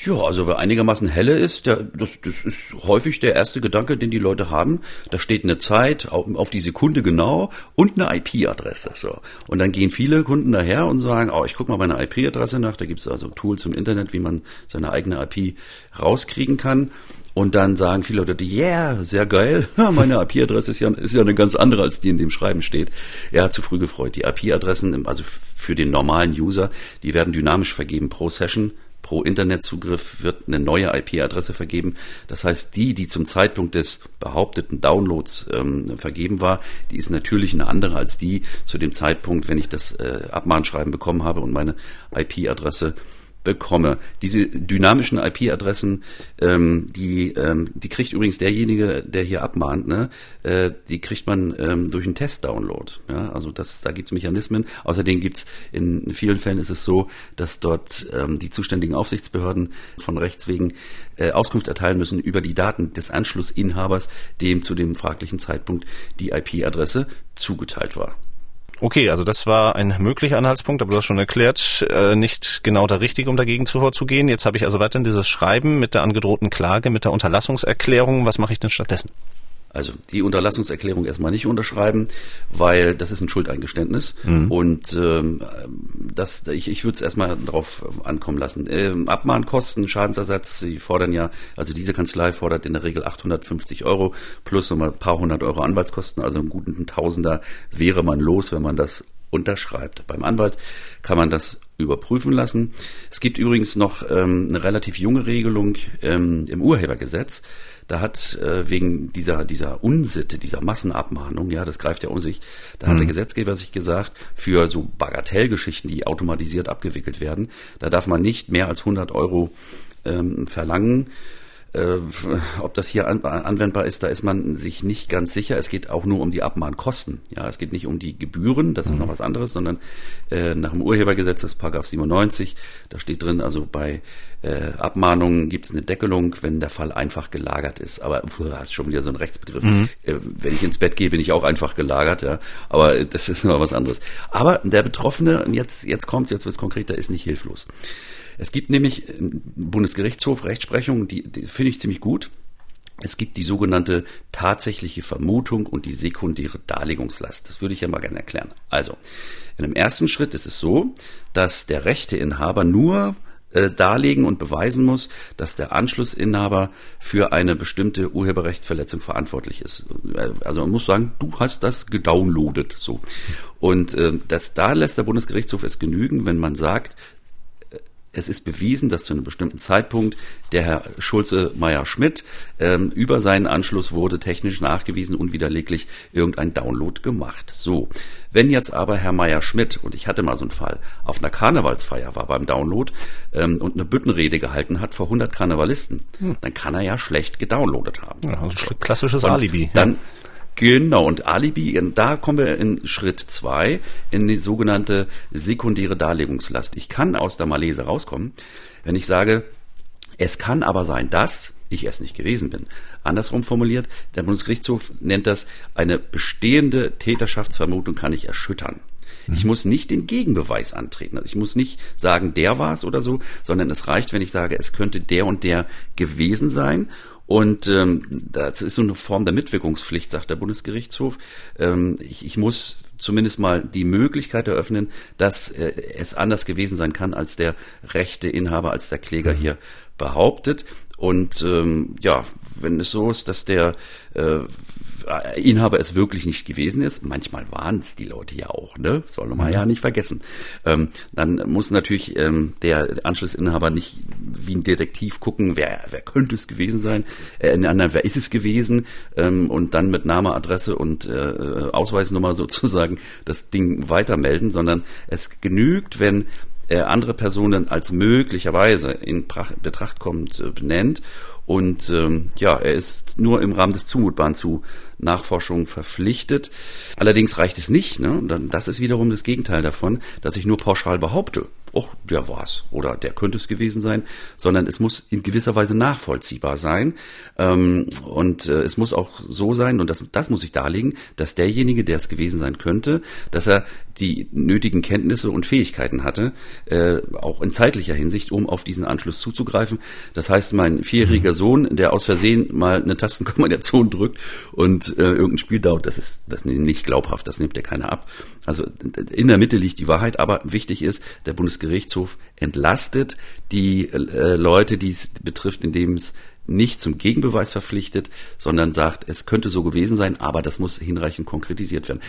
Ja, also wer einigermaßen helle ist, der, das, das ist häufig der erste Gedanke, den die Leute haben. Da steht eine Zeit auf, auf die Sekunde genau und eine IP-Adresse. So. Und dann gehen viele Kunden daher und sagen, oh, ich gucke mal meine IP-Adresse nach. Da gibt es also Tools im Internet, wie man seine eigene IP rauskriegen kann. Und dann sagen viele Leute, yeah, sehr geil, meine IP-Adresse ist ja, ist ja eine ganz andere, als die in dem Schreiben steht. Er hat zu früh gefreut. Die IP-Adressen, also für den normalen User, die werden dynamisch vergeben pro Session pro Internetzugriff wird eine neue IP-Adresse vergeben. Das heißt, die, die zum Zeitpunkt des behaupteten Downloads ähm, vergeben war, die ist natürlich eine andere als die zu dem Zeitpunkt, wenn ich das äh, Abmahnschreiben bekommen habe und meine IP-Adresse bekomme. Diese dynamischen IP-Adressen, ähm, die, ähm, die kriegt übrigens derjenige, der hier abmahnt, ne? Äh, die kriegt man ähm, durch einen Test-Download. Ja? Also das, da gibt es Mechanismen. Außerdem gibt es in vielen Fällen ist es so, dass dort ähm, die zuständigen Aufsichtsbehörden von Rechts wegen äh, Auskunft erteilen müssen über die Daten des Anschlussinhabers, dem zu dem fraglichen Zeitpunkt die IP-Adresse zugeteilt war. Okay, also das war ein möglicher Anhaltspunkt, aber du hast schon erklärt, äh, nicht genau der richtige, um dagegen vorzugehen. Jetzt habe ich also weiterhin dieses Schreiben mit der angedrohten Klage, mit der Unterlassungserklärung. Was mache ich denn stattdessen? Also die Unterlassungserklärung erstmal nicht unterschreiben, weil das ist ein Schuldeingeständnis mhm. und ähm, das, ich, ich würde es erstmal darauf ankommen lassen. Ähm, Abmahnkosten, Schadensersatz, Sie fordern ja, also diese Kanzlei fordert in der Regel 850 Euro plus nochmal ein paar hundert Euro Anwaltskosten, also einen guten Tausender wäre man los, wenn man das unterschreibt. Beim Anwalt kann man das überprüfen lassen. Es gibt übrigens noch ähm, eine relativ junge Regelung ähm, im Urhebergesetz. Da hat äh, wegen dieser, dieser Unsitte, dieser Massenabmahnung, ja, das greift ja um sich, da mhm. hat der mhm. Gesetzgeber sich gesagt, für so Bagatellgeschichten, die automatisiert abgewickelt werden, da darf man nicht mehr als 100 Euro ähm, verlangen äh, ob das hier an, anwendbar ist, da ist man sich nicht ganz sicher. Es geht auch nur um die Abmahnkosten. Ja, es geht nicht um die Gebühren, das ist mhm. noch was anderes, sondern äh, nach dem Urhebergesetz, das Paragraph 97, da steht drin, also bei äh, Abmahnungen gibt es eine Deckelung, wenn der Fall einfach gelagert ist. Aber das ist schon wieder so ein Rechtsbegriff. Mhm. Wenn ich ins Bett gehe, bin ich auch einfach gelagert, ja. Aber das ist immer was anderes. Aber der Betroffene, jetzt, jetzt kommt's, jetzt wird's konkreter, ist nicht hilflos. Es gibt nämlich im Bundesgerichtshof Rechtsprechung, die, die finde ich ziemlich gut. Es gibt die sogenannte tatsächliche Vermutung und die sekundäre Darlegungslast. Das würde ich ja mal gerne erklären. Also, in dem ersten Schritt ist es so, dass der Rechteinhaber nur äh, darlegen und beweisen muss, dass der Anschlussinhaber für eine bestimmte Urheberrechtsverletzung verantwortlich ist. Äh, also man muss sagen, du hast das gedownloadet, so. Und äh, das, da lässt der Bundesgerichtshof es genügen, wenn man sagt, es ist bewiesen, dass zu einem bestimmten Zeitpunkt der Herr Schulze Meyer Schmidt ähm, über seinen Anschluss wurde technisch nachgewiesen unwiderleglich irgendein Download gemacht. So, wenn jetzt aber Herr Meyer Schmidt und ich hatte mal so einen Fall auf einer Karnevalsfeier war beim Download ähm, und eine Büttenrede gehalten hat vor 100 Karnevalisten, hm. dann kann er ja schlecht gedownloadet haben. Ja, also klassisches und Alibi. Dann Genau, und Alibi, da kommen wir in Schritt zwei in die sogenannte sekundäre Darlegungslast. Ich kann aus der Malese rauskommen, wenn ich sage, es kann aber sein, dass ich es nicht gewesen bin. Andersrum formuliert, der Bundesgerichtshof nennt das, eine bestehende Täterschaftsvermutung kann ich erschüttern. Ich mhm. muss nicht den Gegenbeweis antreten. Also ich muss nicht sagen, der war es oder so, sondern es reicht, wenn ich sage, es könnte der und der gewesen sein. Und ähm, das ist so eine Form der Mitwirkungspflicht, sagt der Bundesgerichtshof. Ähm, ich, ich muss zumindest mal die Möglichkeit eröffnen, dass äh, es anders gewesen sein kann, als der rechte Inhaber, als der Kläger mhm. hier behauptet. Und ähm, ja, wenn es so ist, dass der äh, Inhaber es wirklich nicht gewesen ist, manchmal waren es die Leute ja auch, ne? Soll man mhm. ja nicht vergessen. Ähm, dann muss natürlich ähm, der Anschlussinhaber nicht wie ein Detektiv gucken, wer, wer könnte es gewesen sein, äh, in anderen, wer ist es gewesen ähm, und dann mit Name, Adresse und äh, Ausweisnummer sozusagen das Ding weitermelden, sondern es genügt, wenn äh, andere Personen als möglicherweise in Betracht kommt, äh, benennt und ähm, ja, er ist nur im Rahmen des Zumutbaren zu Nachforschung verpflichtet. Allerdings reicht es nicht. Ne? Das ist wiederum das Gegenteil davon, dass ich nur pauschal behaupte, oh, der war's oder der könnte es gewesen sein, sondern es muss in gewisser Weise nachvollziehbar sein. Ähm, und äh, es muss auch so sein, und das, das muss ich darlegen, dass derjenige, der es gewesen sein könnte, dass er die nötigen Kenntnisse und Fähigkeiten hatte, äh, auch in zeitlicher Hinsicht, um auf diesen Anschluss zuzugreifen. Das heißt, mein vierjähriger mhm. Sohn, der aus Versehen mal eine Tastenkombination drückt und äh, irgendein Spiel dauert, das ist das ist nicht glaubhaft, das nimmt ja keiner ab. Also in der Mitte liegt die Wahrheit, aber wichtig ist, der Bundesgerichtshof entlastet die äh, Leute, die es betrifft, indem es nicht zum Gegenbeweis verpflichtet, sondern sagt, es könnte so gewesen sein, aber das muss hinreichend konkretisiert werden.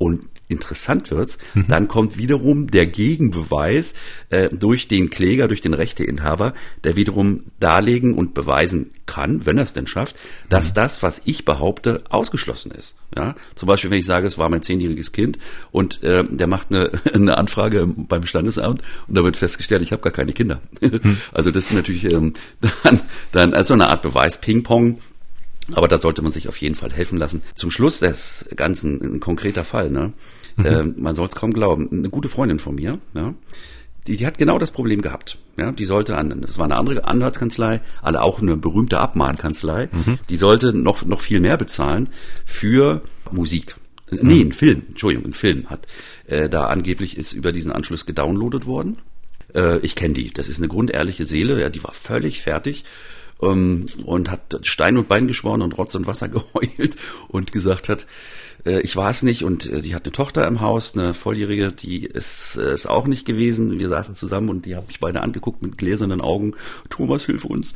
Und interessant wird's, mhm. dann kommt wiederum der Gegenbeweis äh, durch den Kläger, durch den Rechteinhaber, der wiederum darlegen und beweisen kann, wenn er es denn schafft, dass mhm. das, was ich behaupte, ausgeschlossen ist. Ja, zum Beispiel, wenn ich sage, es war mein zehnjähriges Kind und äh, der macht eine, eine Anfrage beim Standesamt und da wird festgestellt, ich habe gar keine Kinder. Mhm. Also das ist natürlich ähm, dann, dann also eine Art Beweis Ping-Pong aber da sollte man sich auf jeden Fall helfen lassen. Zum Schluss des Ganzen ein konkreter Fall. Ne? Mhm. Äh, man soll es kaum glauben. Eine gute Freundin von mir, ja, die, die hat genau das Problem gehabt. Ja, die sollte an, das war eine andere Anwaltskanzlei, alle auch eine berühmte Abmahnkanzlei. Mhm. Die sollte noch noch viel mehr bezahlen für Musik. Mhm. Nee, ein Film, Entschuldigung, ein Film hat äh, da angeblich ist über diesen Anschluss gedownloadet worden. Äh, ich kenne die, das ist eine grundehrliche Seele, ja, die war völlig fertig ähm, und hat Stein und Bein geschworen und Rotz und Wasser geheult und gesagt hat, äh, ich war es nicht und äh, die hat eine Tochter im Haus, eine Volljährige, die ist es auch nicht gewesen. Wir saßen zusammen und die haben mich beide angeguckt mit gläsernen Augen. Thomas, hilf uns.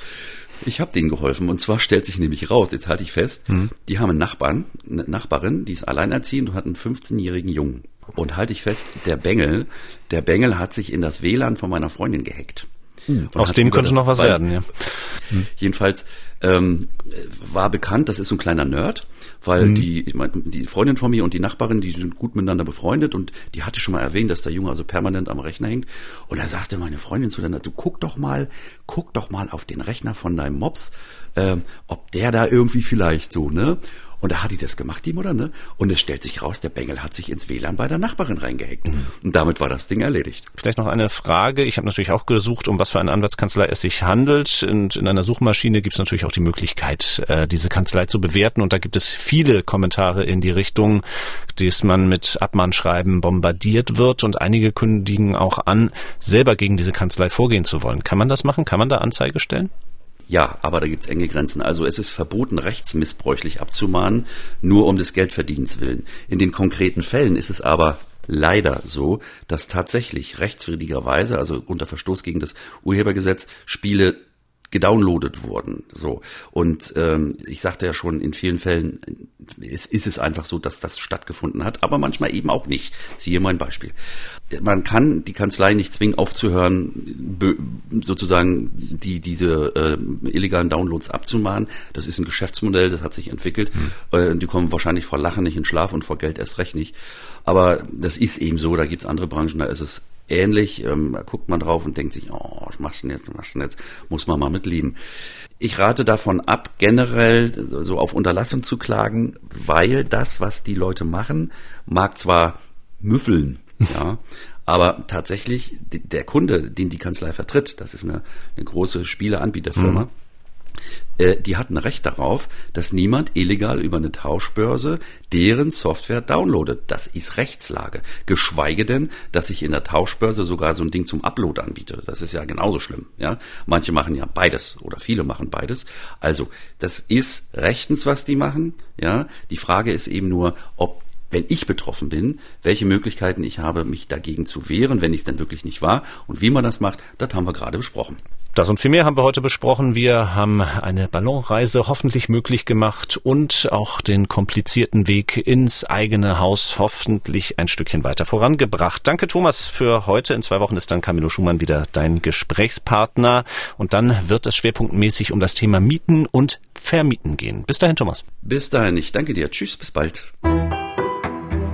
Ich habe denen geholfen und zwar stellt sich nämlich raus, jetzt halte ich fest, mhm. die haben einen Nachbarn, eine Nachbarin, die ist alleinerziehend und hat einen 15-jährigen Jungen. Und halte ich fest, der Bengel, der Bengel hat sich in das WLAN von meiner Freundin gehackt. Mhm. Aus dem könnte noch was werden, ja. Mhm. Jedenfalls ähm, war bekannt, das ist so ein kleiner Nerd, weil mhm. die, ich mein, die Freundin von mir und die Nachbarin, die sind gut miteinander befreundet und die hatte schon mal erwähnt, dass der Junge also permanent am Rechner hängt. Und da sagte meine Freundin zu der, du guck doch mal, guck doch mal auf den Rechner von deinem Mops, ähm, ob der da irgendwie vielleicht so, ne? Und da hat die das gemacht, die Mutter, ne? Und es stellt sich raus, der Bengel hat sich ins WLAN bei der Nachbarin reingehackt. Mhm. Und damit war das Ding erledigt. Vielleicht noch eine Frage. Ich habe natürlich auch gesucht, um was für eine Anwaltskanzlei es sich handelt. Und in einer Suchmaschine gibt es natürlich auch die Möglichkeit, äh, diese Kanzlei zu bewerten. Und da gibt es viele Kommentare in die Richtung, dass man mit Abmahnschreiben bombardiert wird. Und einige kündigen auch an, selber gegen diese Kanzlei vorgehen zu wollen. Kann man das machen? Kann man da Anzeige stellen? Ja, aber da gibt's enge Grenzen. Also es ist verboten, rechtsmissbräuchlich abzumahnen, nur um des Geldverdienens willen. In den konkreten Fällen ist es aber leider so, dass tatsächlich rechtswidrigerweise, also unter Verstoß gegen das Urhebergesetz, Spiele gedownloadet wurden. So und ähm, ich sagte ja schon, in vielen Fällen ist, ist es einfach so, dass das stattgefunden hat, aber manchmal eben auch nicht. Siehe mein Beispiel. Man kann die Kanzlei nicht zwingen, aufzuhören, sozusagen die diese äh, illegalen Downloads abzumahnen. Das ist ein Geschäftsmodell, das hat sich entwickelt. Mhm. Äh, die kommen wahrscheinlich vor Lachen nicht in Schlaf und vor Geld erst recht nicht. Aber das ist eben so. Da gibt's andere Branchen, da ist es ähnlich. Ähm, da guckt man drauf und denkt sich, oh, was machst du denn jetzt, was machst du denn jetzt? Muss man mal mitleben. Ich rate davon ab, generell so auf Unterlassung zu klagen, weil das, was die Leute machen, mag zwar müffeln, ja, aber tatsächlich der Kunde, den die Kanzlei vertritt, das ist eine, eine große Spieleanbieterfirma, mhm äh, die hatten Recht darauf, dass niemand illegal über eine Tauschbörse deren Software downloadet. Das ist Rechtslage. Geschweige denn, dass ich in der Tauschbörse sogar so ein Ding zum Upload anbiete. Das ist ja genauso schlimm. Ja, manche machen ja beides oder viele machen beides. Also das ist rechtens, was die machen. Ja, die Frage ist eben nur, ob wenn ich betroffen bin, welche Möglichkeiten ich habe, mich dagegen zu wehren, wenn ich es denn wirklich nicht war und wie man das macht, das haben wir gerade besprochen. Das und viel mehr haben wir heute besprochen. Wir haben eine Ballonreise hoffentlich möglich gemacht und auch den komplizierten Weg ins eigene Haus hoffentlich ein Stückchen weiter vorangebracht. Danke Thomas für heute. In zwei Wochen ist dann Camilo Schumann wieder dein Gesprächspartner und dann wird es schwerpunktmäßig um das Thema Mieten und Vermieten gehen. Bis dahin Thomas. Bis dahin, ich danke dir. Tschüss, bis bald.